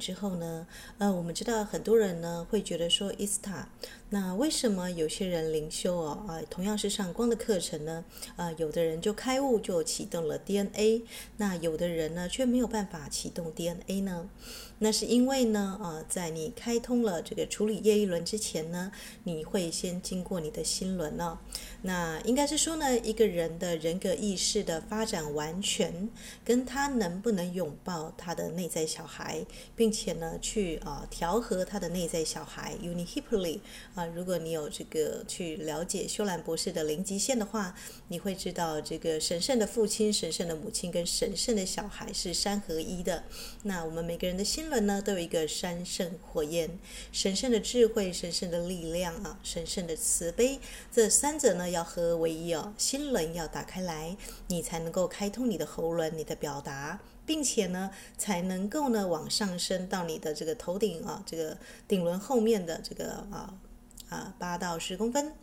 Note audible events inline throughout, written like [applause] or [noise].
之后呢，呃，我们知道很多人呢会觉得说，伊斯塔，那为什么有些人灵修哦，啊，同样是上光的课程呢，啊，有的人就开悟就启动了 DNA，那有的人呢却没有办法启动 DNA 呢？那是因为呢，啊，在你开通了这个处理业一轮之前呢，你会先经过你的心轮呢、那应该是说呢，一个人的人格意识的发展完全，跟他能不能拥抱他的内在小孩，并且呢，去啊调和他的内在小孩。u n i h i p p l y 啊，如果你有这个去了解修兰博士的零极限的话，你会知道这个神圣的父亲、神圣的母亲跟神圣的小孩是三合一的。那我们每个人的心。轮呢，都有一个三圣火焰，神圣的智慧、神圣的力量啊，神圣的慈悲，这三者呢要合为一哦。心轮要打开来，你才能够开通你的喉轮，你的表达，并且呢，才能够呢往上升到你的这个头顶啊，这个顶轮后面的这个啊啊八到十公分。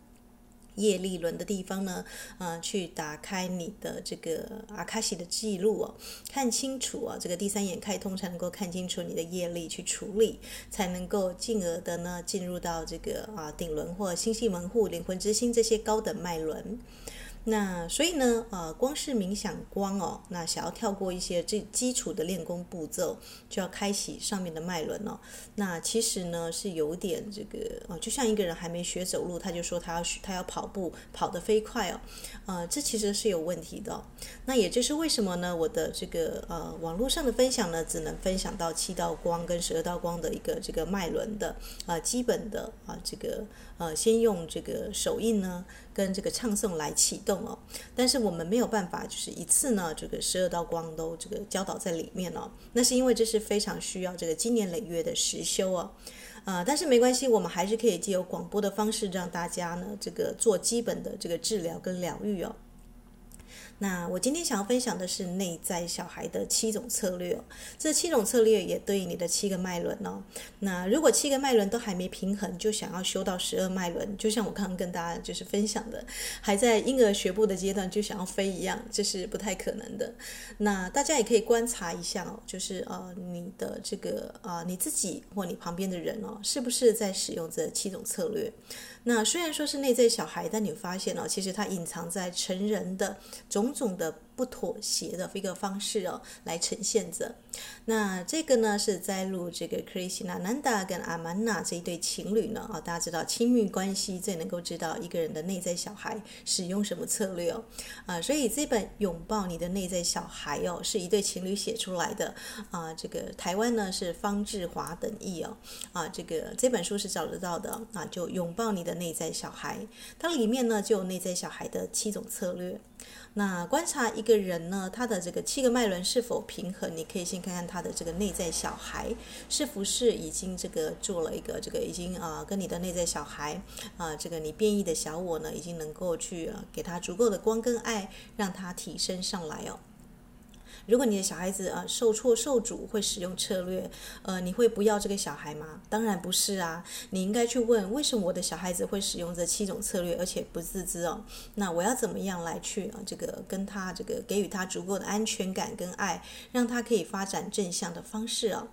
业力轮的地方呢，啊、呃，去打开你的这个阿卡西的记录哦，看清楚啊，这个第三眼开通才能够看清楚你的业力去处理，才能够进而的呢进入到这个啊顶轮或星系门户、灵魂之星这些高等脉轮。那所以呢，呃，光是冥想光哦，那想要跳过一些最基础的练功步骤，就要开启上面的脉轮哦。那其实呢是有点这个哦，就像一个人还没学走路，他就说他要他要跑步跑得飞快哦，呃，这其实是有问题的。那也就是为什么呢？我的这个呃网络上的分享呢，只能分享到七道光跟十二道光的一个这个脉轮的啊、基本的啊、这个呃先用这个手印呢。跟这个唱诵来启动哦，但是我们没有办法，就是一次呢，这个十二道光都这个教导在里面哦。那是因为这是非常需要这个经年累月的实修哦，啊、但是没关系，我们还是可以借由广播的方式让大家呢，这个做基本的这个治疗跟疗愈哦。那我今天想要分享的是内在小孩的七种策略，这七种策略也对应你的七个脉轮哦。那如果七个脉轮都还没平衡，就想要修到十二脉轮，就像我刚刚跟大家就是分享的，还在婴儿学步的阶段就想要飞一样，这是不太可能的。那大家也可以观察一下哦，就是呃你的这个呃你自己或你旁边的人哦，是不是在使用这七种策略？那虽然说是内在小孩，但你发现哦，其实它隐藏在成人的种种的。不妥协的一个方式哦，来呈现着。那这个呢，是在录这个 Krishnananda 跟 Amana 这一对情侣呢啊，大家知道亲密关系最能够知道一个人的内在小孩使用什么策略哦啊，所以这本拥抱你的内在小孩哦，是一对情侣写出来的啊。这个台湾呢是方志华等译哦啊，这个这本书是找得到的啊，就拥抱你的内在小孩，它里面呢就有内在小孩的七种策略。那观察一个人呢，他的这个七个脉轮是否平衡？你可以先看看他的这个内在小孩是不是已经这个做了一个这个已经啊、跟你的内在小孩啊、这个你变异的小我呢，已经能够去、给他足够的光跟爱，让他提升上来哦。如果你的小孩子啊受挫受阻会使用策略，呃，你会不要这个小孩吗？当然不是啊，你应该去问为什么我的小孩子会使用这七种策略，而且不自知哦。那我要怎么样来去啊这个跟他这个给予他足够的安全感跟爱，让他可以发展正向的方式啊？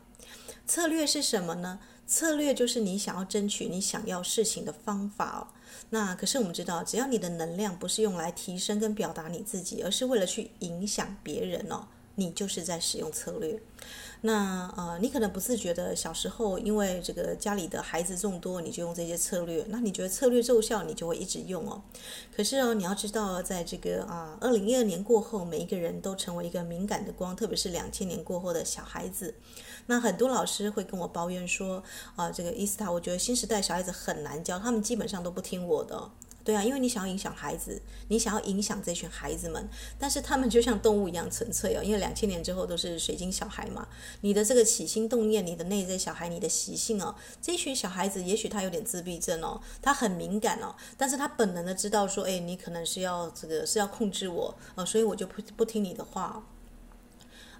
策略是什么呢？策略就是你想要争取你想要事情的方法哦。那可是我们知道，只要你的能量不是用来提升跟表达你自己，而是为了去影响别人哦。你就是在使用策略，那呃，你可能不自觉的，小时候因为这个家里的孩子众多，你就用这些策略，那你觉得策略奏效，你就会一直用哦。可是哦，你要知道，在这个啊，二零一二年过后，每一个人都成为一个敏感的光，特别是两千年过后的小孩子。那很多老师会跟我抱怨说，啊，这个伊斯塔，我觉得新时代小孩子很难教，他们基本上都不听我的。对啊，因为你想要影响孩子，你想要影响这群孩子们，但是他们就像动物一样纯粹哦。因为两千年之后都是水晶小孩嘛，你的这个起心动念，你的内在小孩，你的习性哦，这群小孩子也许他有点自闭症哦，他很敏感哦，但是他本能的知道说，哎，你可能是要这个是要控制我哦，所以我就不不听你的话。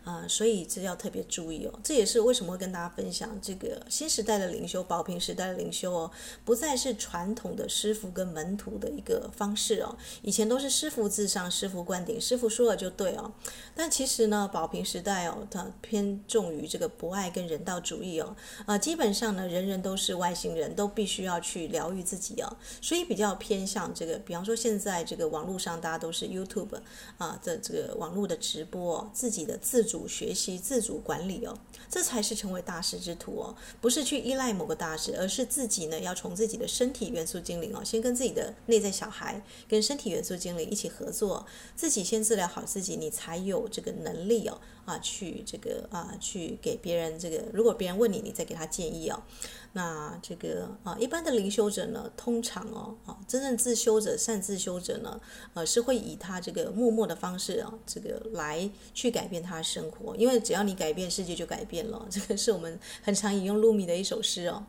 啊、所以这要特别注意哦。这也是为什么会跟大家分享这个新时代的灵修，宝瓶时代的灵修哦，不再是传统的师傅跟门徒的一个方式哦。以前都是师傅至上，师傅灌顶，师傅说了就对哦。但其实呢，宝瓶时代哦，它偏重于这个博爱跟人道主义哦。啊、基本上呢，人人都是外星人，都必须要去疗愈自己哦。所以比较偏向这个，比方说现在这个网络上大家都是 YouTube 啊的这个网络的直播，自己的自主。主学习、自主管理哦，这才是成为大师之徒哦，不是去依赖某个大师，而是自己呢要从自己的身体元素精灵哦，先跟自己的内在小孩、跟身体元素精灵一起合作，自己先治疗好自己，你才有这个能力哦啊，去这个啊去给别人这个，如果别人问你，你再给他建议哦。那这个啊，一般的灵修者呢，通常哦，啊，真正自修者、善自修者呢，呃，是会以他这个默默的方式啊，这个来去改变他的生活。因为只要你改变，世界就改变了。[laughs] 这个是我们很常引用露米的一首诗哦。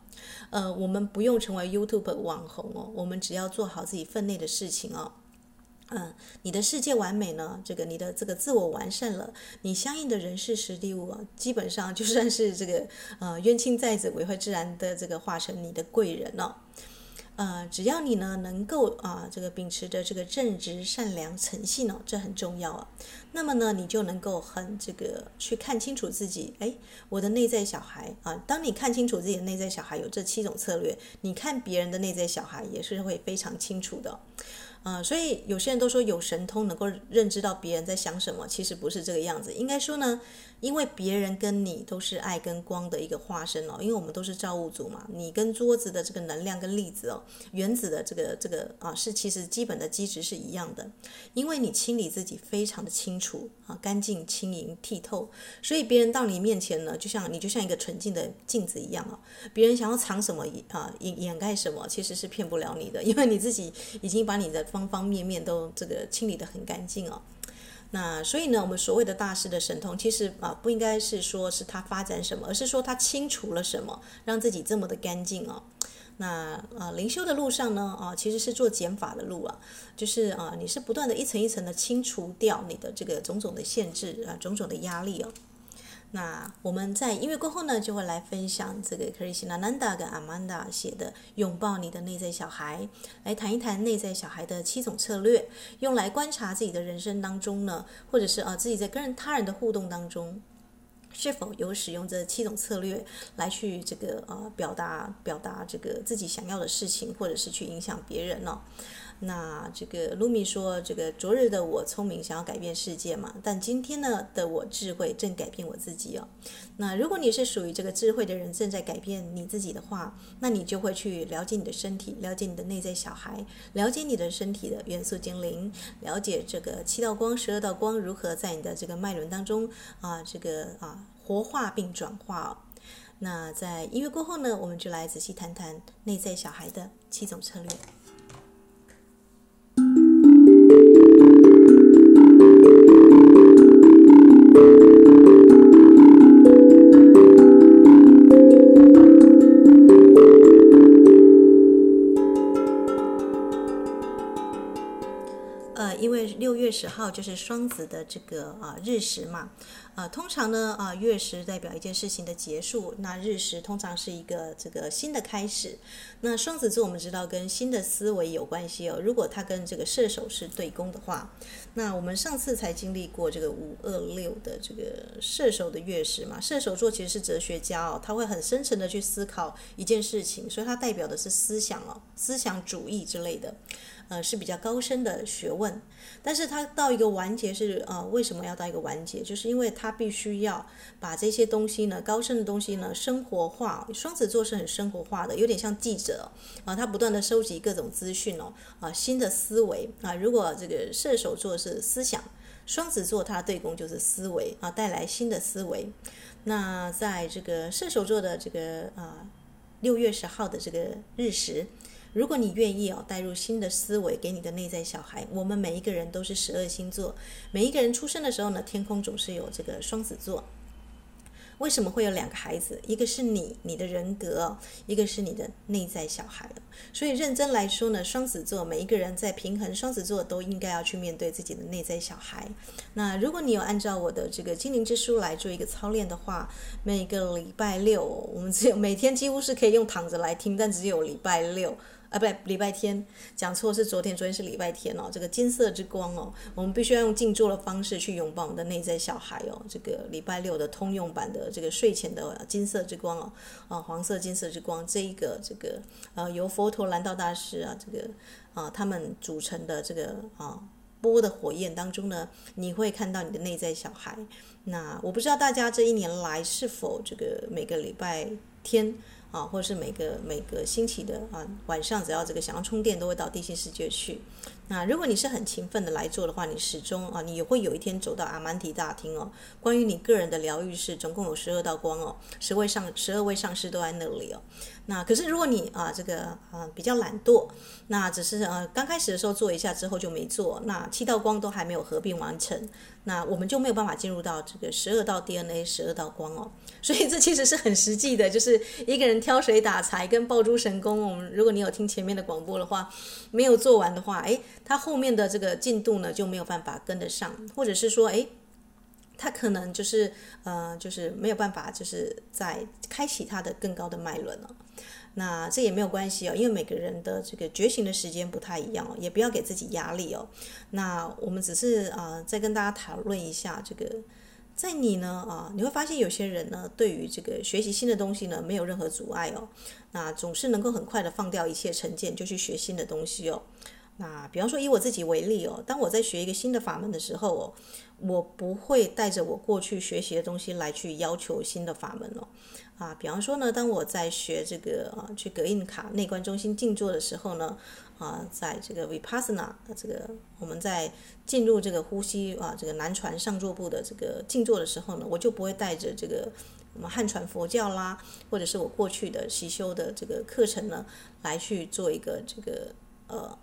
呃，我们不用成为 YouTube 网红哦，我们只要做好自己分内的事情哦。嗯，你的世界完美呢？这个你的这个自我完善了，你相应的人事时地物，基本上就算是这个呃冤亲债主，也会自然的这个化成你的贵人哦。呃，只要你呢能够啊、这个秉持着这个正直、善良、诚信哦，这很重要啊。那么呢，你就能够很这个去看清楚自己。哎，我的内在小孩啊，当你看清楚自己的内在小孩有这七种策略，你看别人的内在小孩也是会非常清楚的。啊、所以有些人都说有神通能够认知到别人在想什么，其实不是这个样子。应该说呢，因为别人跟你都是爱跟光的一个化身哦，因为我们都是造物主嘛。你跟桌子的这个能量跟粒子哦，原子的这个这个啊，是其实基本的机制是一样的。因为你清理自己非常的清楚啊，干净、轻盈、剔透，所以别人到你面前呢，就像你就像一个纯净的镜子一样啊。别人想要藏什么啊，掩掩盖什么，其实是骗不了你的，因为你自己已经把你的。方方面面都这个清理得很干净哦，那所以呢，我们所谓的大师的神通，其实啊不应该是说是他发展什么，而是说他清除了什么，让自己这么的干净哦。那啊灵修的路上呢啊，其实是做减法的路啊，就是啊你是不断的一层一层的清除掉你的这个种种的限制啊，种种的压力哦。那我们在音乐过后呢，就会来分享这个 Krisinananda 跟 Amanda 写的《拥抱你的内在小孩》，来谈一谈内在小孩的七种策略，用来观察自己的人生当中呢，或者是啊自己在跟人他人的互动当中，是否有使用这七种策略来去这个呃表达表达这个自己想要的事情，或者是去影响别人呢？那这个露米说，这个昨日的我聪明，想要改变世界嘛，但今天呢的我智慧正改变我自己哦。那如果你是属于这个智慧的人，正在改变你自己的话，那你就会去了解你的身体，了解你的内在小孩，了解你的身体的元素精灵，了解这个七道光、十二道光如何在你的这个脉轮当中啊，这个啊活化并转化。那在音乐过后呢，我们就来仔细谈谈内在小孩的七种策略。月十号就是双子的这个啊日食嘛，啊通常呢啊月食代表一件事情的结束，那日食通常是一个这个新的开始。那双子座我们知道跟新的思维有关系哦，如果它跟这个射手是对宫的话，那我们上次才经历过这个五二六的这个射手的月食嘛，射手座其实是哲学家哦，他会很深沉的去思考一件事情，所以它代表的是思想哦，思想主义之类的。呃，是比较高深的学问，但是它到一个完结是呃，为什么要到一个完结？就是因为它必须要把这些东西呢，高深的东西呢，生活化。双子座是很生活化的，有点像记者啊，他不断的收集各种资讯哦，啊，新的思维啊。如果这个射手座是思想，双子座它对宫就是思维啊，带来新的思维。那在这个射手座的这个啊六月十号的这个日食。如果你愿意哦，带入新的思维给你的内在小孩，我们每一个人都是十二星座，每一个人出生的时候呢，天空总是有这个双子座。为什么会有两个孩子？一个是你，你的人格；一个是你的内在小孩。所以认真来说呢，双子座每一个人在平衡，双子座都应该要去面对自己的内在小孩。那如果你有按照我的这个精灵之书来做一个操练的话，每个礼拜六，我们只有每天几乎是可以用躺着来听，但只有礼拜六。啊，不，礼拜天讲错是昨天，昨天是礼拜天哦。这个金色之光哦，我们必须要用静坐的方式去拥抱我们的内在小孩哦。这个礼拜六的通用版的这个睡前的金色之光哦，啊，黄色金色之光这一个这个呃由佛陀蓝道大师啊这个啊他们组成的这个啊波的火焰当中呢，你会看到你的内在小孩。那我不知道大家这一年来是否这个每个礼拜天。啊，或者是每个每个星期的啊晚上，只要这个想要充电，都会到地心世界去。那如果你是很勤奋的来做的话，你始终啊，你也会有一天走到阿曼提大厅哦。关于你个人的疗愈室，总共有十二道光哦，十位上十二位上师都在那里哦。那可是如果你啊这个啊比较懒惰，那只是呃刚开始的时候做一下之后就没做，那七道光都还没有合并完成，那我们就没有办法进入到这个十二道 DNA 十二道光哦。所以这其实是很实际的，就是一个人挑水打柴跟爆珠神功。我们如果你有听前面的广播的话，没有做完的话，诶。他后面的这个进度呢，就没有办法跟得上，或者是说，诶，他可能就是呃，就是没有办法，就是在开启他的更高的脉轮了。那这也没有关系哦，因为每个人的这个觉醒的时间不太一样哦，也不要给自己压力哦。那我们只是啊、再跟大家讨论一下这个，在你呢啊，你会发现有些人呢，对于这个学习新的东西呢，没有任何阻碍哦，那总是能够很快的放掉一切成见，就去学新的东西哦。那比方说以我自己为例哦，当我在学一个新的法门的时候哦，我不会带着我过去学习的东西来去要求新的法门哦。啊，比方说呢，当我在学这个啊去格印卡内观中心静坐的时候呢，啊，在这个 Vipassana 这个我们在进入这个呼吸啊这个南传上座部的这个静坐的时候呢，我就不会带着这个我们汉传佛教啦，或者是我过去的习修的这个课程呢，来去做一个这个呃。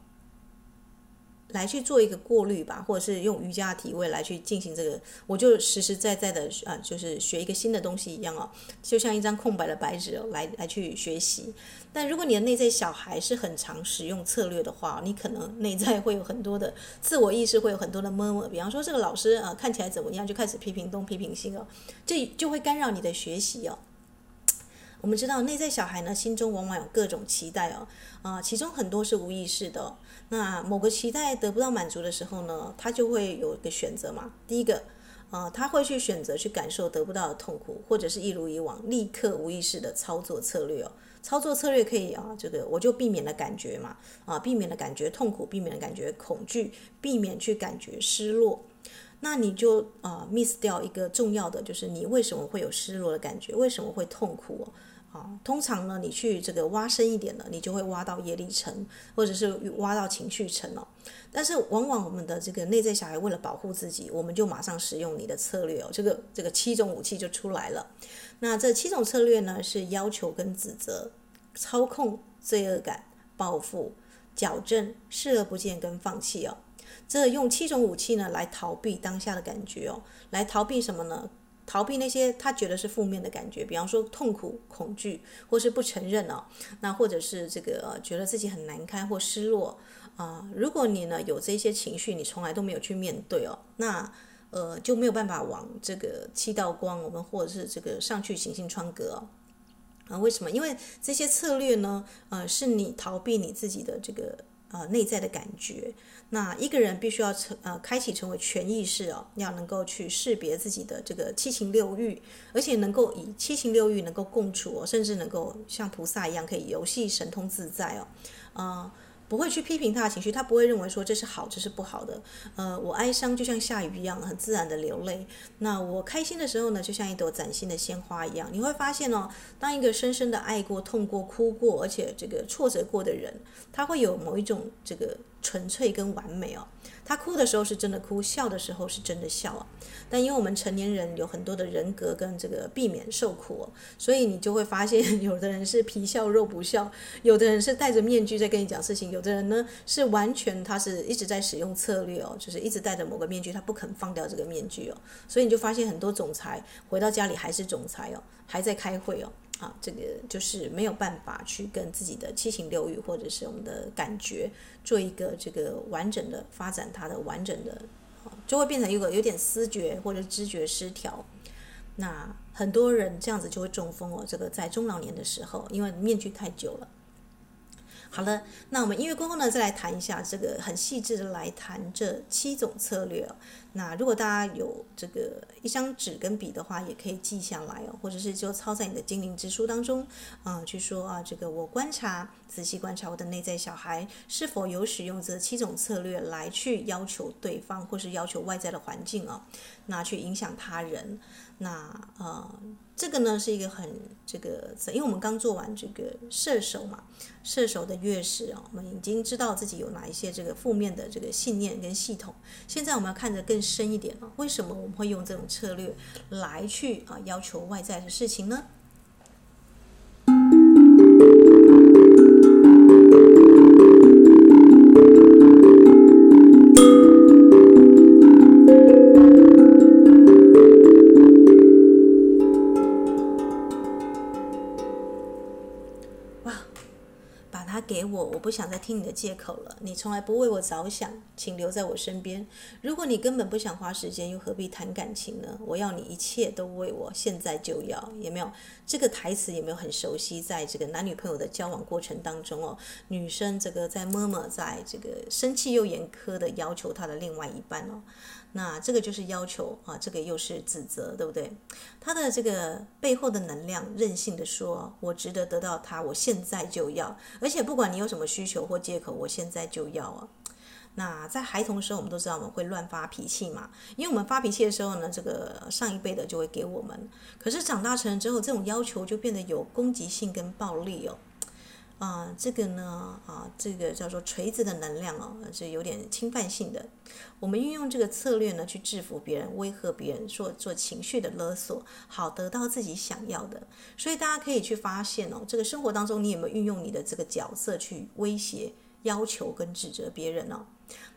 来去做一个过滤吧，或者是用瑜伽体位来去进行这个，我就实实在在的啊，就是学一个新的东西一样哦，就像一张空白的白纸，来来去学习。但如果你的内在小孩是很常使用策略的话，你可能内在会有很多的自我意识，会有很多的 murmur。比方说，这个老师啊看起来怎么样，就开始批评东批评西哦，这就会干扰你的学习哦。我们知道内在小孩呢，心中往往有各种期待哦，啊，其中很多是无意识的。那某个期待得不到满足的时候呢，他就会有一个选择嘛。第一个，啊，他会去选择去感受得不到的痛苦，或者是一如以往立刻无意识的操作策略哦。操作策略可以啊，这个我就避免了感觉嘛，啊，避免了感觉痛苦，避免了感觉恐惧，避免去感觉失落。那你就啊 miss 掉一个重要的，就是你为什么会有失落的感觉，为什么会痛苦？啊，通常呢，你去这个挖深一点呢，你就会挖到业力层，或者是挖到情绪层哦。但是往往我们的这个内在小孩为了保护自己，我们就马上使用你的策略哦，这个这个七种武器就出来了。那这七种策略呢，是要求跟指责、操控、罪恶感、报复、矫正、视而不见跟放弃哦。这用七种武器呢来逃避当下的感觉哦，来逃避什么呢？逃避那些他觉得是负面的感觉，比方说痛苦、恐惧，或是不承认哦，那或者是这个觉得自己很难堪或失落啊。如果你呢有这些情绪，你从来都没有去面对哦，那呃就没有办法往这个七道光，我们或者是这个上去行星窗格哦。啊，为什么？因为这些策略呢，呃，是你逃避你自己的这个。呃，内在的感觉，那一个人必须要成呃，开启成为全意识哦，要能够去识别自己的这个七情六欲，而且能够以七情六欲能够共处哦，甚至能够像菩萨一样可以游戏神通自在哦，啊、不会去批评他的情绪，他不会认为说这是好，这是不好的。呃，我哀伤就像下雨一样，很自然的流泪。那我开心的时候呢，就像一朵崭新的鲜花一样。你会发现哦，当一个深深的爱过、痛过、哭过，而且这个挫折过的人，他会有某一种这个纯粹跟完美哦。他哭的时候是真的哭，笑的时候是真的笑啊。但因为我们成年人有很多的人格跟这个避免受苦哦，所以你就会发现，有的人是皮笑肉不笑，有的人是戴着面具在跟你讲事情，有的人呢是完全他是一直在使用策略哦，就是一直戴着某个面具，他不肯放掉这个面具哦。所以你就发现很多总裁回到家里还是总裁哦，还在开会哦。啊，这个就是没有办法去跟自己的七情六欲或者是我们的感觉做一个这个完整的发展，它的完整的，就会变成一个有点思觉或者知觉失调。那很多人这样子就会中风哦，这个在中老年的时候，因为面具太久了。好了，那我们音乐过后呢，再来谈一下这个很细致的来谈这七种策略。那如果大家有这个一张纸跟笔的话，也可以记下来哦，或者是就抄在你的精灵之书当中，啊、去说啊，这个我观察，仔细观察我的内在小孩是否有使用这七种策略来去要求对方，或是要求外在的环境啊、哦，那去影响他人。那呃，这个呢是一个很这个，因为我们刚做完这个射手嘛，射手的月食啊，我们已经知道自己有哪一些这个负面的这个信念跟系统。现在我们要看得更深一点啊，为什么我们会用这种策略来去啊要求外在的事情呢？不想再听你的借口了。你从来不为我着想，请留在我身边。如果你根本不想花时间，又何必谈感情呢？我要你一切都为我，现在就要。有没有这个台词？有没有很熟悉？在这个男女朋友的交往过程当中哦，女生这个在默默在这个生气又严苛的要求她的另外一半哦。那这个就是要求啊，这个又是指责，对不对？他的这个背后的能量，任性的说：“我值得得到他，我现在就要。”而且不管你有什么需求或借口，我现在就要啊。那在孩童的时候，我们都知道我们会乱发脾气嘛，因为我们发脾气的时候呢，这个上一辈的就会给我们。可是长大成人之后，这种要求就变得有攻击性跟暴力哦。啊、这个呢，啊，这个叫做锤子的能量哦，是有点侵犯性的。我们运用这个策略呢，去制服别人、威吓别人，做做情绪的勒索，好得到自己想要的。所以大家可以去发现哦，这个生活当中，你有没有运用你的这个角色去威胁、要求跟指责别人呢？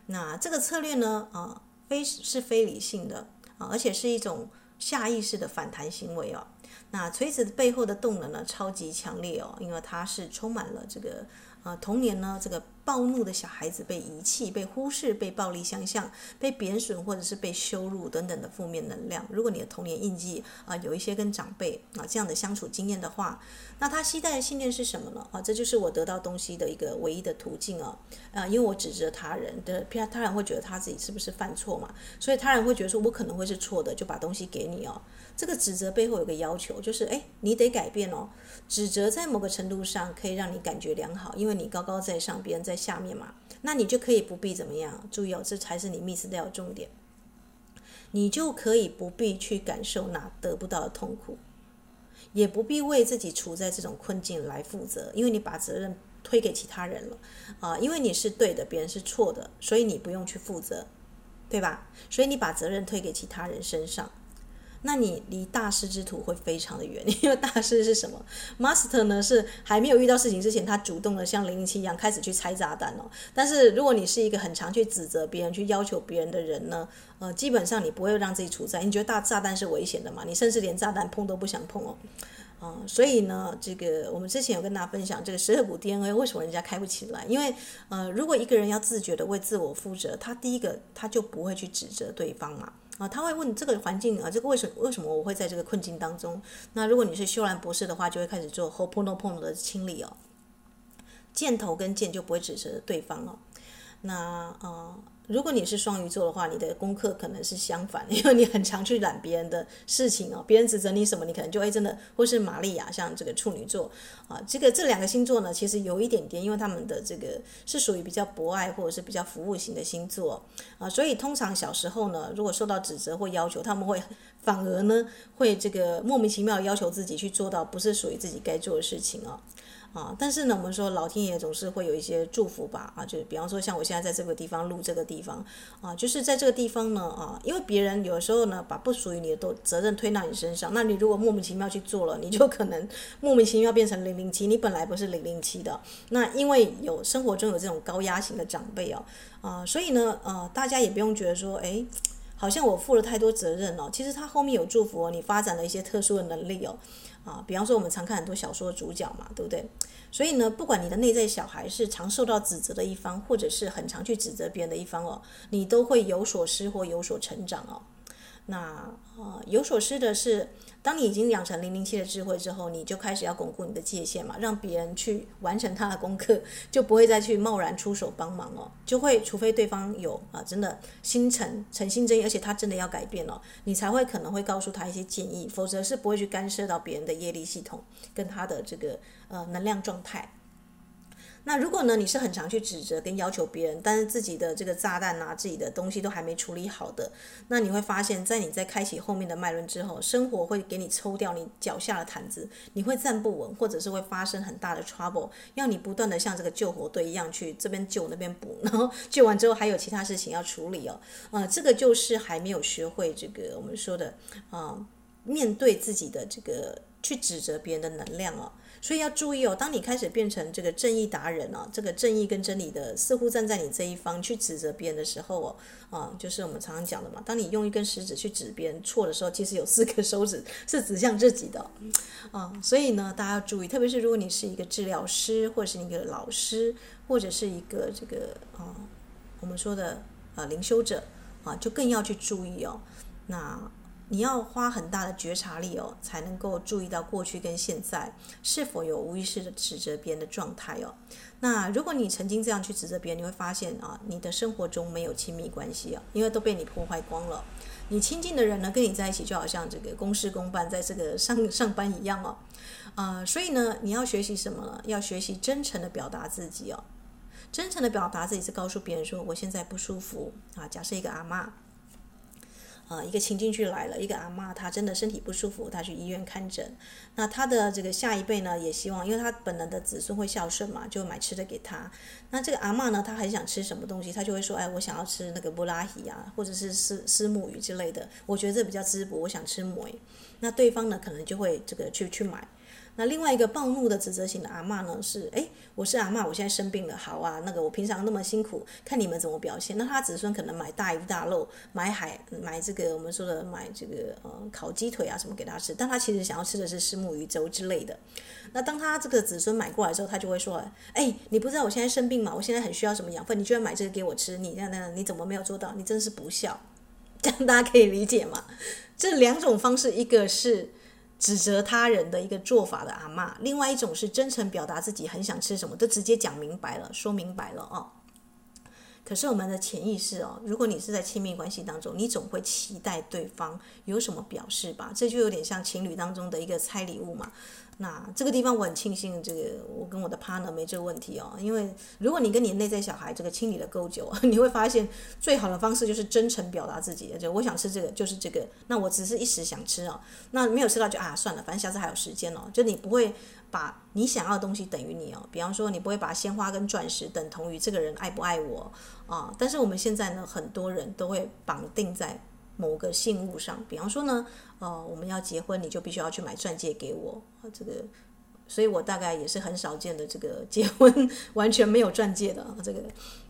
那这个策略呢，啊，非是非理性的啊，而且是一种下意识的反弹行为哦。那锤子背后的动能呢，超级强烈哦，因为它是充满了这个呃童年呢这个。暴怒的小孩子被遗弃、被忽视、被暴力相向、被贬损或者是被羞辱等等的负面能量。如果你的童年印记啊、有一些跟长辈啊这样的相处经验的话，那他期待的信念是什么呢？啊，这就是我得到东西的一个唯一的途径啊！啊，因为我指责他人的，他人会觉得他自己是不是犯错嘛？所以他人会觉得说我可能会是错的，就把东西给你哦。这个指责背后有个要求，就是哎，你得改变哦。指责在某个程度上可以让你感觉良好，因为你高高在上，别人在下面嘛，那你就可以不必怎么样。注意哦，这才是你 miss 掉的重点。你就可以不必去感受那得不到的痛苦，也不必为自己处在这种困境来负责，因为你把责任推给其他人了啊。因为你是对的，别人是错的，所以你不用去负责，对吧？所以你把责任推给其他人身上。那你离大师之徒会非常的远，[laughs] 因为大师是什么？Master 呢，是还没有遇到事情之前，他主动的像零零七一样开始去拆炸弹哦。但是如果你是一个很常去指责别人、去要求别人的人呢，呃，基本上你不会让自己处在，你觉得大炸弹是危险的嘛？你甚至连炸弹碰都不想碰哦。啊、所以呢，这个我们之前有跟大家分享，这个十二股 DNA 为什么人家开不起来？因为呃，如果一个人要自觉的为自我负责，他第一个他就不会去指责对方嘛。啊他会问这个环境啊，这个为什么为什么我会在这个困境当中？那如果你是修兰博士的话，就会开始做 h o p o n o p o n o 的清理哦，箭头跟箭就不会指着对方了。那啊。呃如果你是双鱼座的话，你的功课可能是相反，[laughs] 因为你很常去揽别人的事情哦，别人指责你什么，你可能就会真的，或是玛利亚像这个处女座啊，这个这两个星座呢，其实有一点点，因为他们的这个是属于比较博爱或者是比较服务型的星座啊，所以通常小时候呢，如果受到指责或要求，他们会反而呢会这个莫名其妙要求自己去做到不是属于自己该做的事情哦。啊，但是呢，我们说老天爷总是会有一些祝福吧，啊，就是比方说像我现在在这个地方录这个地方，啊，就是在这个地方呢，啊，因为别人有时候呢把不属于你的都责任推到你身上，那你如果莫名其妙去做了，你就可能莫名其妙变成零零七，你本来不是零零七的，那因为有生活中有这种高压型的长辈哦，啊，所以呢，呃，大家也不用觉得说，哎，好像我负了太多责任哦，其实他后面有祝福哦，你发展了一些特殊的能力哦。啊，比方说我们常看很多小说的主角嘛，对不对？所以呢，不管你的内在小孩是常受到指责的一方，或者是很常去指责别人的一方哦，你都会有所失或有所成长哦。那呃，有所失的是，当你已经养成零零七的智慧之后，你就开始要巩固你的界限嘛，让别人去完成他的功课，就不会再去贸然出手帮忙哦。就会，除非对方有啊，真的心诚诚心真意，而且他真的要改变了，你才会可能会告诉他一些建议，否则是不会去干涉到别人的业力系统跟他的这个呃能量状态。那如果呢，你是很常去指责跟要求别人，但是自己的这个炸弹啊，自己的东西都还没处理好的，那你会发现，在你在开启后面的脉轮之后，生活会给你抽掉你脚下的毯子，你会站不稳，或者是会发生很大的 trouble，要你不断的像这个救火队一样去这边救那边补，然后救完之后还有其他事情要处理哦，呃，这个就是还没有学会这个我们说的啊、面对自己的这个去指责别人的能量哦。所以要注意哦，当你开始变成这个正义达人哦，这个正义跟真理的似乎站在你这一方去指责别人的时候哦，啊，就是我们常常讲的嘛，当你用一根食指去指别人错的时候，其实有四个手指是指向自己的，啊，所以呢，大家要注意，特别是如果你是一个治疗师，或者是一个老师，或者是一个这个啊，我们说的啊灵修者啊，就更要去注意哦，那。你要花很大的觉察力哦，才能够注意到过去跟现在是否有无意识的指责别人的状态哦。那如果你曾经这样去指责别人，你会发现啊，你的生活中没有亲密关系啊，因为都被你破坏光了。你亲近的人呢，跟你在一起就好像这个公事公办，在这个上上班一样哦。啊，所以呢，你要学习什么呢？要学习真诚的表达自己哦。真诚的表达自己是告诉别人说，我现在不舒服啊。假设一个阿妈。啊，一个情境剧来了，一个阿嬷，她真的身体不舒服，她去医院看诊。那她的这个下一辈呢，也希望，因为她本能的子孙会孝顺嘛，就买吃的给她。那这个阿嬷呢，她很想吃什么东西，她就会说，哎，我想要吃那个布拉提啊，或者是丝丝母鱼之类的。我觉得这比较滋补，我想吃馍。那对方呢，可能就会这个去去买。那另外一个暴怒的指责型的阿嬷呢，是哎，我是阿嬷，我现在生病了，好啊，那个我平常那么辛苦，看你们怎么表现。那他子孙可能买大鱼大肉，买海，买这个我们说的买这个呃烤鸡腿啊什么给他吃，但他其实想要吃的是虱目鱼粥之类的。那当他这个子孙买过来之后，他就会说，哎，你不知道我现在生病吗？我现在很需要什么养分，你居然买这个给我吃，你这样那样，你怎么没有做到？你真是不孝。这样大家可以理解吗？这两种方式，一个是。指责他人的一个做法的阿嬷，另外一种是真诚表达自己很想吃什么，都直接讲明白了，说明白了哦。可是我们的潜意识哦，如果你是在亲密关系当中，你总会期待对方有什么表示吧？这就有点像情侣当中的一个猜礼物嘛。那这个地方我很庆幸，这个我跟我的 partner 没这个问题哦。因为如果你跟你内在小孩这个清理的够久，你会发现最好的方式就是真诚表达自己。就我想吃这个，就是这个。那我只是一时想吃哦，那没有吃到就啊算了，反正下次还有时间哦。就你不会把你想要的东西等于你哦。比方说你不会把鲜花跟钻石等同于这个人爱不爱我啊。但是我们现在呢，很多人都会绑定在某个信物上，比方说呢。哦，我们要结婚，你就必须要去买钻戒给我！这个，所以我大概也是很少见的，这个 [laughs] 结婚完全没有钻戒的这个，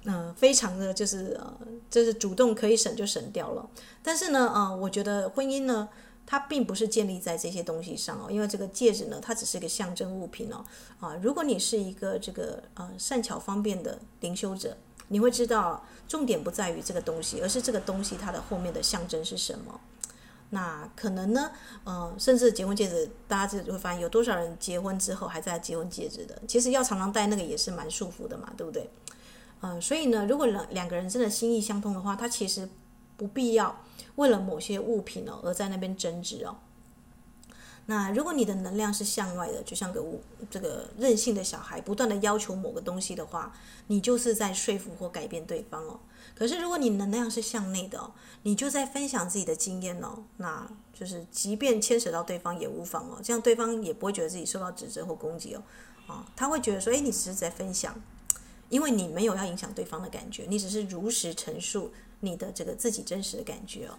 嗯、呃，非常的就是呃，就是主动可以省就省掉了。但是呢，啊、呃，我觉得婚姻呢，它并不是建立在这些东西上哦，因为这个戒指呢，它只是一个象征物品哦。啊，如果你是一个这个呃善巧方便的灵修者，你会知道重点不在于这个东西，而是这个东西它的后面的象征是什么。那可能呢，呃，甚至结婚戒指，大家就会发现有多少人结婚之后还在结婚戒指的？其实要常常戴那个也是蛮束缚的嘛，对不对？嗯、所以呢，如果两两个人真的心意相通的话，他其实不必要为了某些物品哦而在那边争执哦。那如果你的能量是向外的，就像个这个任性的小孩，不断的要求某个东西的话，你就是在说服或改变对方哦。可是如果你能量是向内的，你就在分享自己的经验哦，那就是即便牵扯到对方也无妨哦，这样对方也不会觉得自己受到指责或攻击哦，啊，他会觉得说，诶，你只是在分享，因为你没有要影响对方的感觉，你只是如实陈述你的这个自己真实的感觉哦。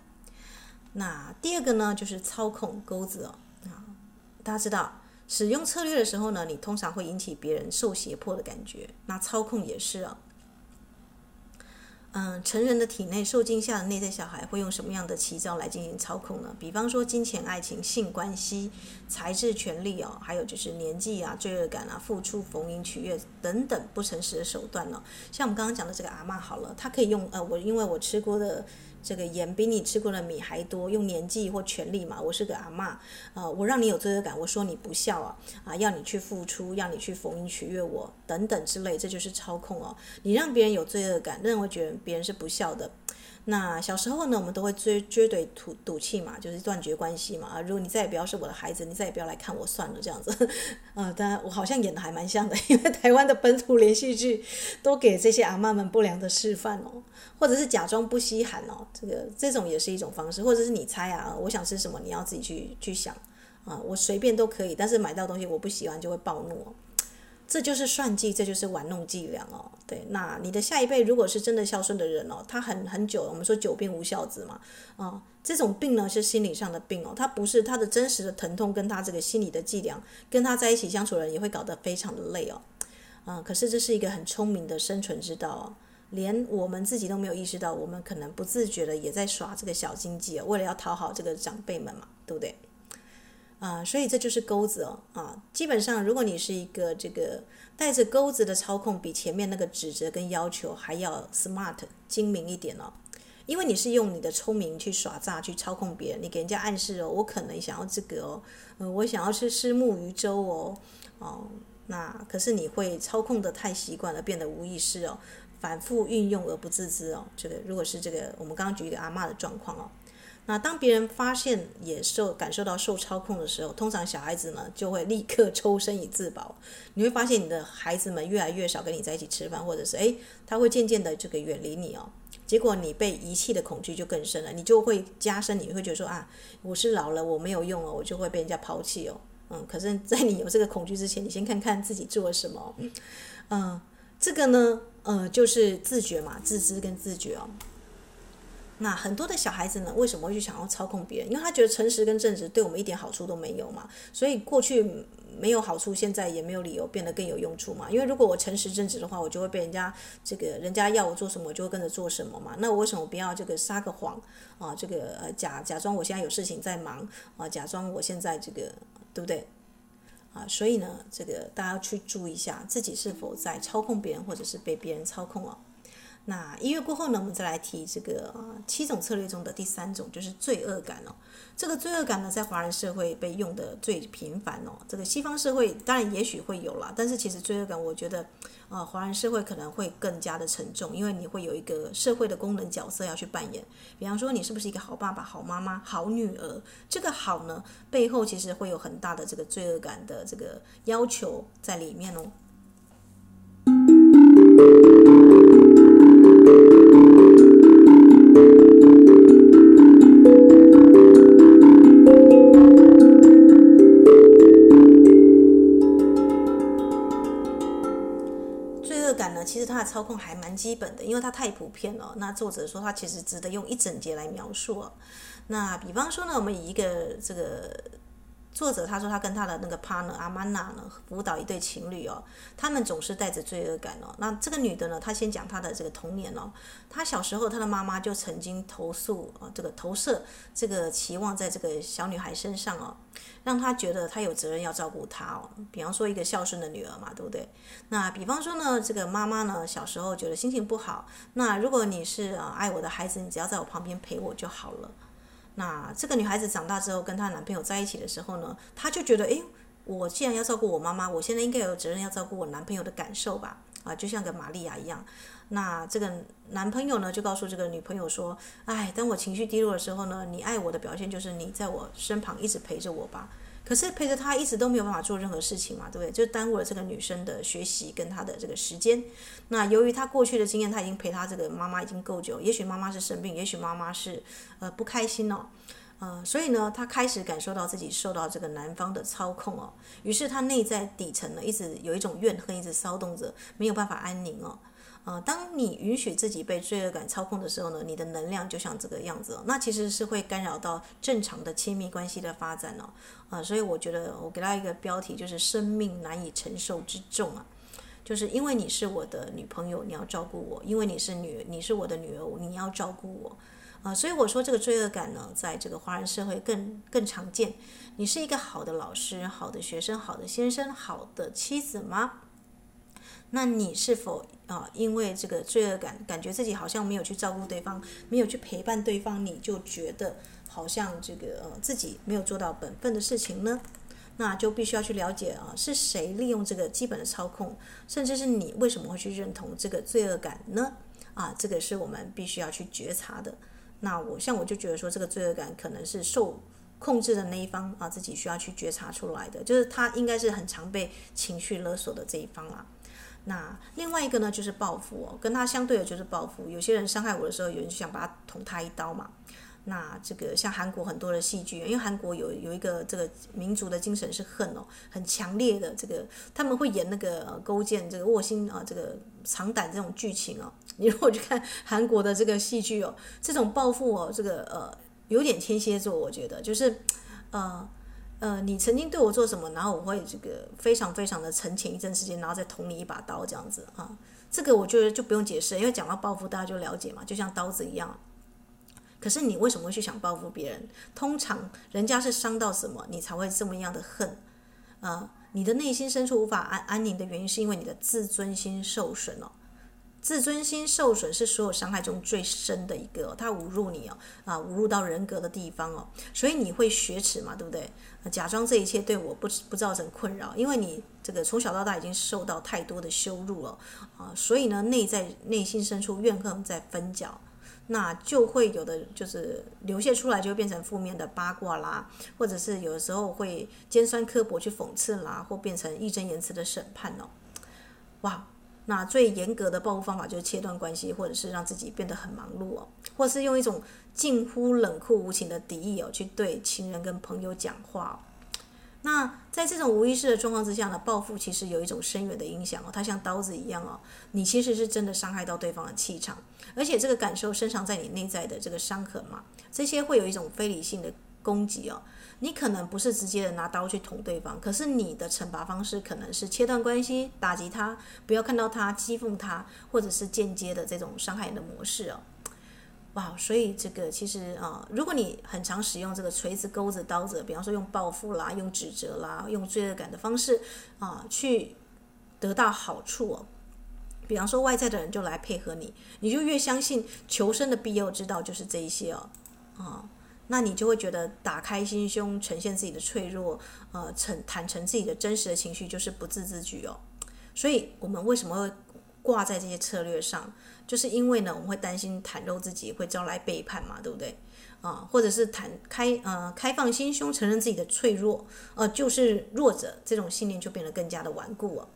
那第二个呢，就是操控钩子哦。大家知道，使用策略的时候呢，你通常会引起别人受胁迫的感觉。那操控也是啊。嗯，成人的体内受惊吓的内在小孩会用什么样的奇招来进行操控呢？比方说金钱、爱情、性关系、财智、权力哦，还有就是年纪啊、罪恶感啊、付出、逢迎、取悦等等不诚实的手段呢。像我们刚刚讲的这个阿嬷好了，她可以用呃，我因为我吃过的。这个盐比你吃过的米还多，用年纪或权力嘛，我是个阿嬷，呃，我让你有罪恶感，我说你不孝啊，啊，要你去付出，要你去逢迎取悦我，等等之类，这就是操控哦。你让别人有罪恶感，认为觉得别人是不孝的。那小时候呢，我们都会追绝对赌赌气嘛，就是断绝关系嘛。啊，如果你再也不要是我的孩子，你再也不要来看我算了，这样子。[laughs] 呃，当然我好像演的还蛮像的，[laughs] 因为台湾的本土连续剧都给这些阿妈们不良的示范哦，或者是假装不稀罕哦，这个这种也是一种方式，或者是你猜啊，我想吃什么，你要自己去去想啊，我随便都可以，但是买到东西我不喜欢就会暴怒。这就是算计，这就是玩弄伎俩哦。对，那你的下一辈如果是真的孝顺的人哦，他很很久，我们说久病无孝子嘛，啊、这种病呢是心理上的病哦，他不是他的真实的疼痛，跟他这个心理的伎俩，跟他在一起相处的人也会搞得非常的累哦，啊、可是这是一个很聪明的生存之道哦，连我们自己都没有意识到，我们可能不自觉的也在耍这个小经济哦，为了要讨好这个长辈们嘛，对不对？啊，所以这就是钩子哦，啊，基本上如果你是一个这个带着钩子的操控，比前面那个指责跟要求还要 smart 精明一点哦，因为你是用你的聪明去耍诈去操控别人，你给人家暗示哦，我可能想要这个哦，呃，我想要吃虱目鱼粥哦，哦，那可是你会操控的太习惯了，变得无意识哦，反复运用而不自知哦，这个如果是这个我们刚刚举一个阿嬷的状况哦。那当别人发现也受感受到受操控的时候，通常小孩子呢就会立刻抽身以自保。你会发现你的孩子们越来越少跟你在一起吃饭，或者是诶，他会渐渐的这个远离你哦。结果你被遗弃的恐惧就更深了，你就会加深，你会觉得说啊，我是老了，我没有用哦，我就会被人家抛弃哦。嗯，可是，在你有这个恐惧之前，你先看看自己做了什么。嗯，这个呢，呃，就是自觉嘛，自知跟自觉哦。那很多的小孩子呢，为什么会去想要操控别人？因为他觉得诚实跟正直对我们一点好处都没有嘛。所以过去没有好处，现在也没有理由变得更有用处嘛。因为如果我诚实正直的话，我就会被人家这个人家要我做什么，我就会跟着做什么嘛。那我为什么不要这个撒个谎啊？这个假假装我现在有事情在忙啊，假装我现在这个对不对？啊，所以呢，这个大家去注意一下自己是否在操控别人，或者是被别人操控哦。那一月过后呢，我们再来提这个七种策略中的第三种，就是罪恶感哦。这个罪恶感呢，在华人社会被用的最频繁哦。这个西方社会当然也许会有啦，但是其实罪恶感，我觉得啊，华人社会可能会更加的沉重，因为你会有一个社会的功能角色要去扮演。比方说，你是不是一个好爸爸、好妈妈、好女儿？这个好呢，背后其实会有很大的这个罪恶感的这个要求在里面哦。操控还蛮基本的，因为它太普遍了。那作者说它其实值得用一整节来描述哦。那比方说呢，我们以一个这个。作者他说，他跟他的那个 partner 阿曼娜呢，辅导一对情侣哦，他们总是带着罪恶感哦。那这个女的呢，她先讲她的这个童年哦，她小时候她的妈妈就曾经投诉啊，这个投射这个期望在这个小女孩身上哦，让她觉得她有责任要照顾她哦。比方说一个孝顺的女儿嘛，对不对？那比方说呢，这个妈妈呢，小时候觉得心情不好，那如果你是啊爱我的孩子，你只要在我旁边陪我就好了。那这个女孩子长大之后跟她男朋友在一起的时候呢，她就觉得，诶，我既然要照顾我妈妈，我现在应该有责任要照顾我男朋友的感受吧？啊，就像个玛利亚一样。那这个男朋友呢，就告诉这个女朋友说，哎，当我情绪低落的时候呢，你爱我的表现就是你在我身旁一直陪着我吧。可是陪着他一直都没有办法做任何事情嘛，对不对？就耽误了这个女生的学习跟她的这个时间。那由于他过去的经验，他已经陪他这个妈妈已经够久，也许妈妈是生病，也许妈妈是呃不开心哦，呃，所以呢，他开始感受到自己受到这个男方的操控哦，于是他内在底层呢一直有一种怨恨，一直骚动着，没有办法安宁哦。呃，当你允许自己被罪恶感操控的时候呢，你的能量就像这个样子，那其实是会干扰到正常的亲密关系的发展哦。啊、所以我觉得我给他一个标题就是“生命难以承受之重”啊，就是因为你是我的女朋友，你要照顾我；因为你是女，你是我的女儿，你要照顾我。啊、所以我说这个罪恶感呢，在这个华人社会更更常见。你是一个好的老师、好的学生、好的先生、好的妻子吗？那你是否啊，因为这个罪恶感，感觉自己好像没有去照顾对方，没有去陪伴对方，你就觉得好像这个呃自己没有做到本分的事情呢？那就必须要去了解啊，是谁利用这个基本的操控，甚至是你为什么会去认同这个罪恶感呢？啊，这个是我们必须要去觉察的。那我像我就觉得说，这个罪恶感可能是受控制的那一方啊，自己需要去觉察出来的，就是他应该是很常被情绪勒索的这一方啊。那另外一个呢，就是报复哦，跟他相对的就是报复。有些人伤害我的时候，有人就想把他捅他一刀嘛。那这个像韩国很多的戏剧，因为韩国有有一个这个民族的精神是恨哦，很强烈的这个他们会演那个勾践这个卧薪啊，这个尝胆这种剧情哦。[laughs] 你如果去看韩国的这个戏剧哦，这种报复哦，这个呃有点天蝎座，我觉得就是呃。呃，你曾经对我做什么，然后我会这个非常非常的沉潜一阵时间，然后再捅你一把刀这样子啊。这个我觉得就不用解释，因为讲到报复，大家就了解嘛，就像刀子一样。可是你为什么会去想报复别人？通常人家是伤到什么，你才会这么样的恨啊？你的内心深处无法安安宁的原因，是因为你的自尊心受损了。自尊心受损是所有伤害中最深的一个，他侮辱你哦，啊，侮辱到人格的地方哦，所以你会雪耻嘛，对不对？假装这一切对我不不造成困扰，因为你这个从小到大已经受到太多的羞辱了啊，所以呢，内在内心深处怨恨在分搅，那就会有的就是流泄出来，就会变成负面的八卦啦，或者是有的时候会尖酸刻薄去讽刺啦，或变成义正言辞的审判哦，哇！那最严格的报复方法就是切断关系，或者是让自己变得很忙碌哦，或是用一种近乎冷酷无情的敌意哦，去对亲人跟朋友讲话哦。那在这种无意识的状况之下呢，报复其实有一种深远的影响哦，它像刀子一样哦，你其实是真的伤害到对方的气场，而且这个感受深藏在你内在的这个伤痕嘛，这些会有一种非理性的攻击哦。你可能不是直接的拿刀去捅对方，可是你的惩罚方式可能是切断关系、打击他、不要看到他、讥讽他，或者是间接的这种伤害人的模式哦。哇，所以这个其实啊，如果你很常使用这个锤子、钩子、刀子，比方说用报复啦、用指责啦、用罪恶感的方式啊，去得到好处哦，比方说外在的人就来配合你，你就越相信求生的必要之道就是这一些哦，啊。那你就会觉得打开心胸，呈现自己的脆弱，呃，坦坦诚自己的真实的情绪，就是不自知觉哦。所以，我们为什么会挂在这些策略上？就是因为呢，我们会担心袒露自己会招来背叛嘛，对不对？啊、或者是坦开呃开放心胸，承认自己的脆弱，呃，就是弱者这种信念就变得更加的顽固哦。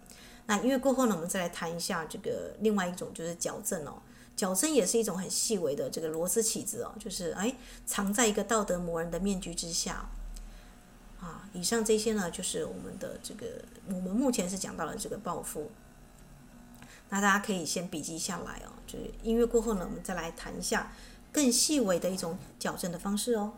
那因为过后呢，我们再来谈一下这个另外一种就是矫正哦。矫正也是一种很细微的这个螺丝起子哦，就是哎，藏在一个道德磨人的面具之下啊。以上这些呢，就是我们的这个，我们目前是讲到了这个报复。那大家可以先笔记下来哦，就是音乐过后呢，我们再来谈一下更细微的一种矫正的方式哦。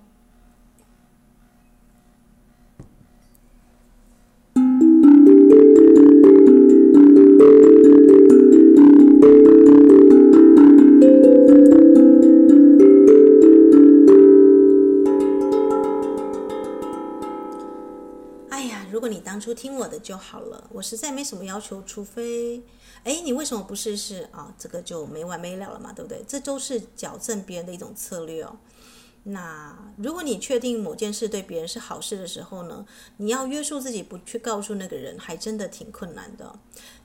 听我的就好了，我实在没什么要求，除非，哎，你为什么不试试啊？这个就没完没了了嘛，对不对？这都是矫正别人的一种策略哦。那如果你确定某件事对别人是好事的时候呢，你要约束自己不去告诉那个人，还真的挺困难的。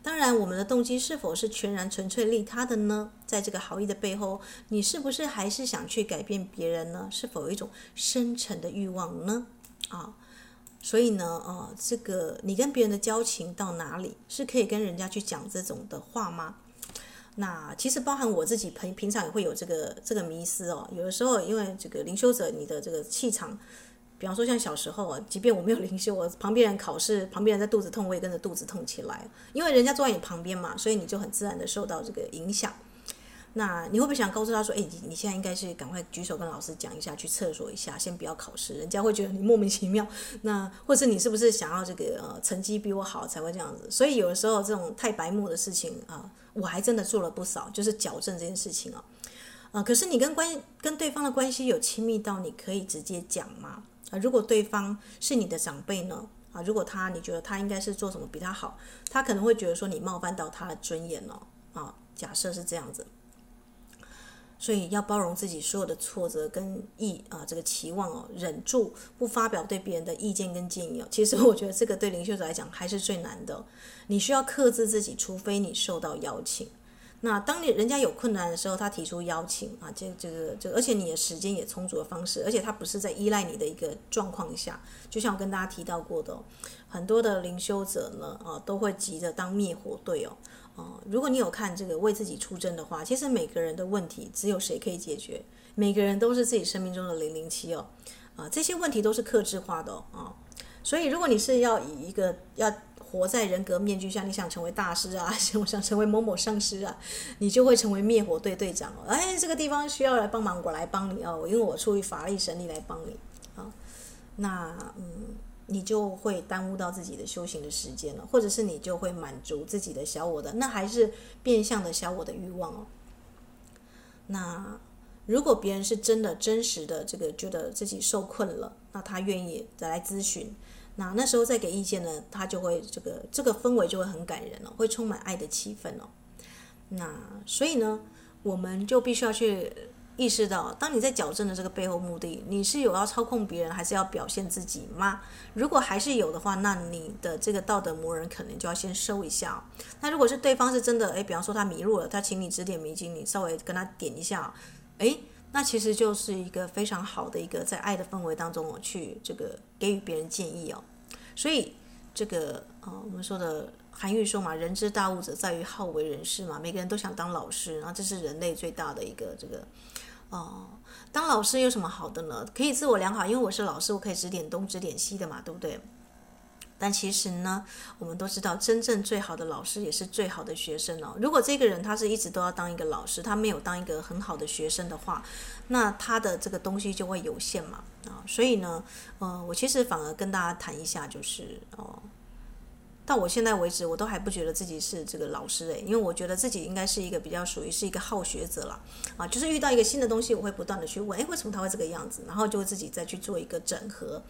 当然，我们的动机是否是全然纯粹利他的呢？在这个好意的背后，你是不是还是想去改变别人呢？是否有一种深沉的欲望呢？啊？所以呢，呃，这个你跟别人的交情到哪里，是可以跟人家去讲这种的话吗？那其实包含我自己平平常也会有这个这个迷思哦。有的时候因为这个灵修者，你的这个气场，比方说像小时候啊，即便我没有灵修，我旁边人考试，旁边人在肚子痛，我也跟着肚子痛起来，因为人家坐在你旁边嘛，所以你就很自然的受到这个影响。那你会不会想告诉他说：“哎，你你现在应该是赶快举手跟老师讲一下，去厕所一下，先不要考试。”人家会觉得你莫名其妙。那或者你是不是想要这个呃成绩比我好才会这样子？所以有的时候这种太白目的事情啊，我还真的做了不少，就是矫正这件事情啊。啊，可是你跟关跟对方的关系有亲密到你可以直接讲吗？啊，如果对方是你的长辈呢？啊，如果他你觉得他应该是做什么比他好，他可能会觉得说你冒犯到他的尊严了。啊，假设是这样子。所以要包容自己所有的挫折跟意啊，这个期望哦，忍住不发表对别人的意见跟建议哦。其实我觉得这个对灵修者来讲还是最难的。你需要克制自己，除非你受到邀请。那当你人家有困难的时候，他提出邀请啊，这这个这个，而且你的时间也充足的方式，而且他不是在依赖你的一个状况下。就像我跟大家提到过的，很多的灵修者呢啊，都会急着当灭火队哦。哦，如果你有看这个为自己出征的话，其实每个人的问题只有谁可以解决？每个人都是自己生命中的零零七哦，啊，这些问题都是克制化的哦。所以，如果你是要以一个要活在人格面具下，你想成为大师啊，[laughs] 想想成为某某上师啊，你就会成为灭火队队长哦。哎，这个地方需要来帮忙，我来帮你哦，因为我出于法力神力来帮你啊。那嗯。你就会耽误到自己的修行的时间了，或者是你就会满足自己的小我的，那还是变相的小我的欲望哦。那如果别人是真的真实的这个觉得自己受困了，那他愿意再来咨询，那那时候再给意见呢，他就会这个这个氛围就会很感人了，会充满爱的气氛哦。那所以呢，我们就必须要去。意识到，当你在矫正的这个背后目的，你是有要操控别人，还是要表现自己吗？如果还是有的话，那你的这个道德磨人可能就要先收一下。那如果是对方是真的，诶，比方说他迷路了，他请你指点迷津，你稍微跟他点一下，诶，那其实就是一个非常好的一个在爱的氛围当中去这个给予别人建议哦。所以这个呃，我们说的韩愈说嘛，人之大物者在于好为人师嘛，每个人都想当老师，然后这是人类最大的一个这个。哦，当老师有什么好的呢？可以自我良好，因为我是老师，我可以指点东指点西的嘛，对不对？但其实呢，我们都知道，真正最好的老师也是最好的学生哦。如果这个人他是一直都要当一个老师，他没有当一个很好的学生的话，那他的这个东西就会有限嘛啊。所以呢，呃，我其实反而跟大家谈一下，就是哦。到我现在为止，我都还不觉得自己是这个老师诶，因为我觉得自己应该是一个比较属于是一个好学者了啊，就是遇到一个新的东西，我会不断的去问，诶，为什么他会这个样子，然后就自己再去做一个整合，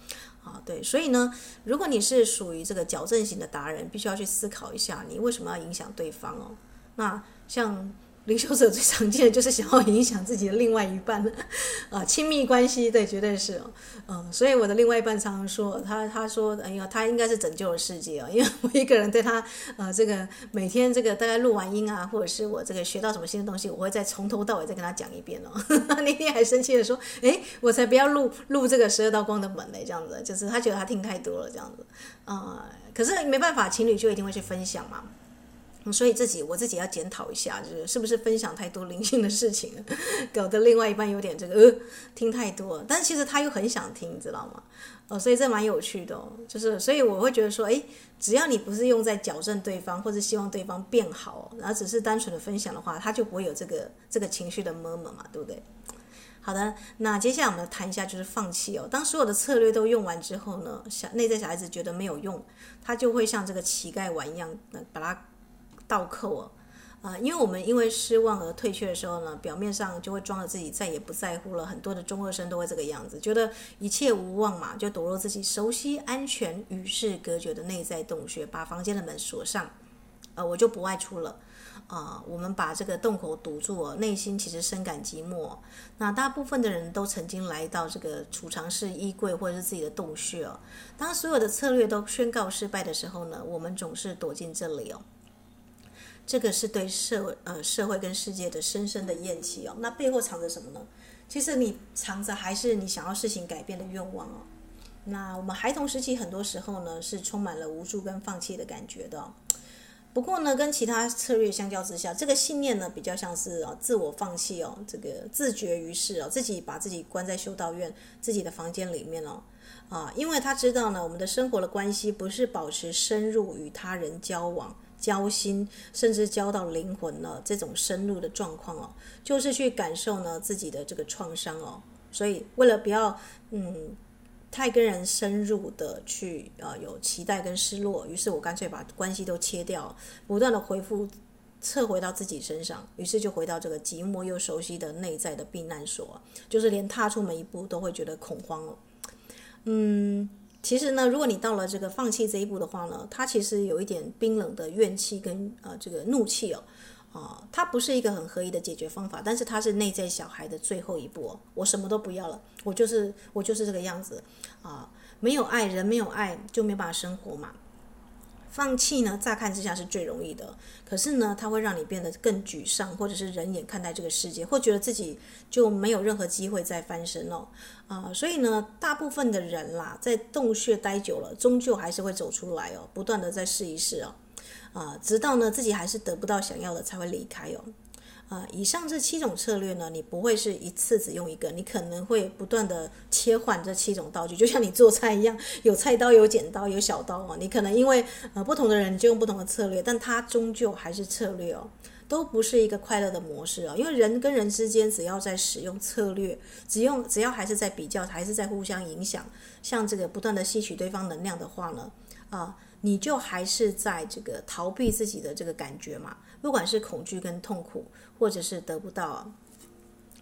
啊，对，所以呢，如果你是属于这个矫正型的达人，必须要去思考一下，你为什么要影响对方哦？那像。[laughs] 灵修者最常见的就是想要影响自己的另外一半，啊，亲密关系，对，绝对是，嗯，所以我的另外一半常常说，他他说，哎呀，他应该是拯救了世界啊，[laughs] 因为我一个人对他，呃，这个每天这个大概录完音啊，或者是我这个学到什么新的东西，我会再从头到尾再跟他讲一遍哦。那天还生气的说，哎，我才不要录录这个十二道光的门嘞，这样子，就是他觉得他听太多了这样子，啊，可是没办法，情侣就一定会去分享嘛。所以自己我自己要检讨一下，就是是不是分享太多灵性的事情，搞得另外一半有点这个呃听太多，但其实他又很想听，你知道吗？哦，所以这蛮有趣的哦，就是所以我会觉得说，诶，只要你不是用在矫正对方或者希望对方变好，然后只是单纯的分享的话，他就不会有这个这个情绪的 murmur 嘛，对不对？好的，那接下来我们谈一下就是放弃哦。当所有的策略都用完之后呢，小内在小孩子觉得没有用，他就会像这个乞丐碗一样，那把它。倒扣哦，啊，因为我们因为失望而退却的时候呢，表面上就会装着自己再也不在乎了。很多的中二生都会这个样子，觉得一切无望嘛，就躲入自己熟悉、安全、与世隔绝的内在洞穴，把房间的门锁上，呃，我就不外出了。啊，我们把这个洞口堵住，内心其实深感寂寞。那大部分的人都曾经来到这个储藏室、衣柜或者是自己的洞穴哦。当所有的策略都宣告失败的时候呢，我们总是躲进这里哦。这个是对社呃社会跟世界的深深的厌弃哦，那背后藏着什么呢？其实你藏着还是你想要事情改变的愿望哦。那我们孩童时期很多时候呢是充满了无助跟放弃的感觉的。不过呢，跟其他策略相较之下，这个信念呢比较像是啊自我放弃哦，这个自绝于世哦，自己把自己关在修道院自己的房间里面哦，啊，因为他知道呢，我们的生活的关系不是保持深入与他人交往、交心，甚至交到灵魂了这种深入的状况哦，就是去感受呢自己的这个创伤哦，所以为了不要嗯。太跟人深入的去呃有期待跟失落，于是我干脆把关系都切掉，不断的回复撤回到自己身上，于是就回到这个寂寞又熟悉的内在的避难所，就是连踏出门一步都会觉得恐慌了。嗯，其实呢，如果你到了这个放弃这一步的话呢，他其实有一点冰冷的怨气跟呃这个怒气哦。啊，它不是一个很合意的解决方法，但是它是内在小孩的最后一步哦。我什么都不要了，我就是我就是这个样子啊，没有爱，人没有爱就没办法生活嘛。放弃呢，乍看之下是最容易的，可是呢，它会让你变得更沮丧，或者是人眼看待这个世界，或觉得自己就没有任何机会再翻身了啊。所以呢，大部分的人啦，在洞穴待久了，终究还是会走出来哦，不断的再试一试哦。啊，直到呢自己还是得不到想要的才会离开哦。啊，以上这七种策略呢，你不会是一次只用一个，你可能会不断的切换这七种道具，就像你做菜一样，有菜刀、有剪刀、有小刀哦。你可能因为呃不同的人就用不同的策略，但它终究还是策略哦，都不是一个快乐的模式哦。因为人跟人之间只要在使用策略，只用只要还是在比较，还是在互相影响，像这个不断的吸取对方能量的话呢，啊。你就还是在这个逃避自己的这个感觉嘛，不管是恐惧跟痛苦，或者是得不到。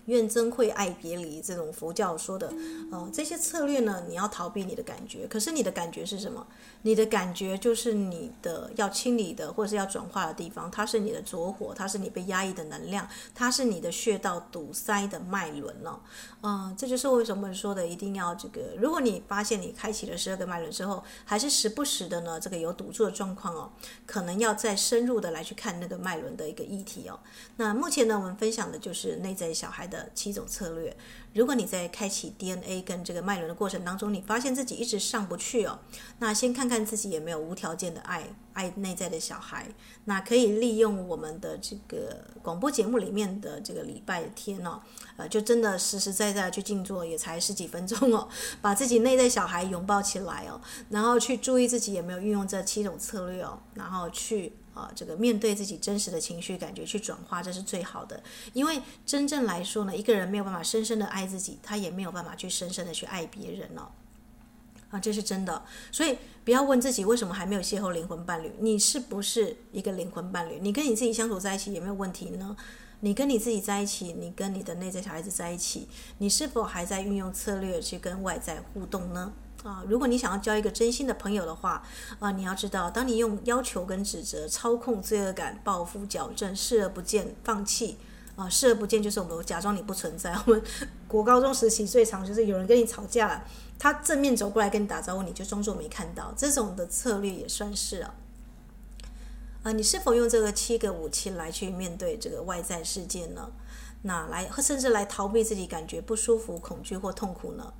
愿憎会爱别离，这种佛教说的，呃，这些策略呢，你要逃避你的感觉。可是你的感觉是什么？你的感觉就是你的要清理的，或者是要转化的地方。它是你的着火，它是你被压抑的能量，它是你的穴道堵塞的脉轮哦。嗯、这就是为什么说的一定要这个。如果你发现你开启了十二个脉轮之后，还是时不时的呢，这个有堵住的状况哦，可能要再深入的来去看那个脉轮的一个议题哦。那目前呢，我们分享的就是内在小孩的。七种策略，如果你在开启 DNA 跟这个脉轮的过程当中，你发现自己一直上不去哦，那先看看自己有没有无条件的爱，爱内在的小孩。那可以利用我们的这个广播节目里面的这个礼拜天哦，呃，就真的实实在在去静坐，也才十几分钟哦，把自己内在小孩拥抱起来哦，然后去注意自己有没有运用这七种策略哦，然后去。啊，这个面对自己真实的情绪感觉去转化，这是最好的。因为真正来说呢，一个人没有办法深深的爱自己，他也没有办法去深深的去爱别人哦。啊，这是真的。所以不要问自己为什么还没有邂逅灵魂伴侣，你是不是一个灵魂伴侣？你跟你自己相处在一起有没有问题呢？你跟你自己在一起，你跟你的内在小孩子在一起，你是否还在运用策略去跟外在互动呢？啊，如果你想要交一个真心的朋友的话，啊，你要知道，当你用要求跟指责、操控、罪恶感、报复、矫正、视而不见、放弃，啊，视而不见就是我们假装你不存在。[laughs] 我们国高中时期最常就是有人跟你吵架了，他正面走过来跟你打招呼，你就装作没看到，这种的策略也算是啊。啊，你是否用这个七个武器来去面对这个外在世界呢？那来甚至来逃避自己感觉不舒服、恐惧或痛苦呢？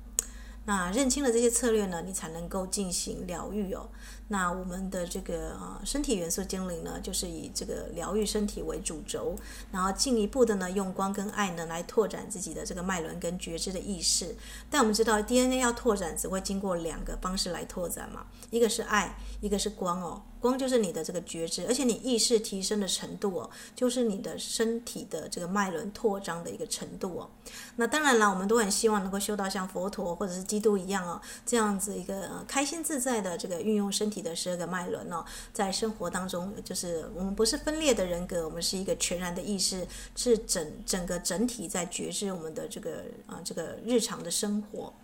那认清了这些策略呢，你才能够进行疗愈哦。那我们的这个啊身体元素精灵呢，就是以这个疗愈身体为主轴，然后进一步的呢，用光跟爱呢来拓展自己的这个脉轮跟觉知的意识。但我们知道 DNA 要拓展，只会经过两个方式来拓展嘛，一个是爱，一个是光哦。光就是你的这个觉知，而且你意识提升的程度哦，就是你的身体的这个脉轮扩张的一个程度哦。那当然了，我们都很希望能够修到像佛陀或者是基督一样哦，这样子一个开心自在的这个运用身体的十二个脉轮哦，在生活当中，就是我们不是分裂的人格，我们是一个全然的意识，是整整个整体在觉知我们的这个啊这个日常的生活。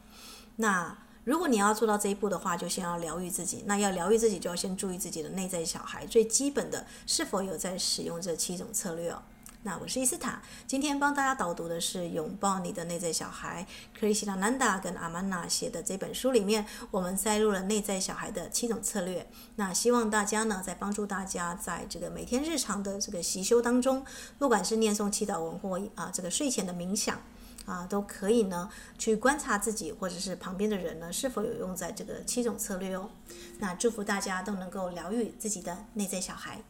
那。如果你要做到这一步的话，就先要疗愈自己。那要疗愈自己，就要先注意自己的内在小孩，最基本的是否有在使用这七种策略哦。那我是伊斯塔，今天帮大家导读的是《拥抱你的内在小孩》，克里希那南达跟阿曼娜写的这本书里面，我们摘录了内在小孩的七种策略。那希望大家呢，在帮助大家在这个每天日常的这个习修当中，不管是念诵、祈祷文或啊这个睡前的冥想。啊，都可以呢去观察自己或者是旁边的人呢是否有用在这个七种策略哦。那祝福大家都能够疗愈自己的内在小孩。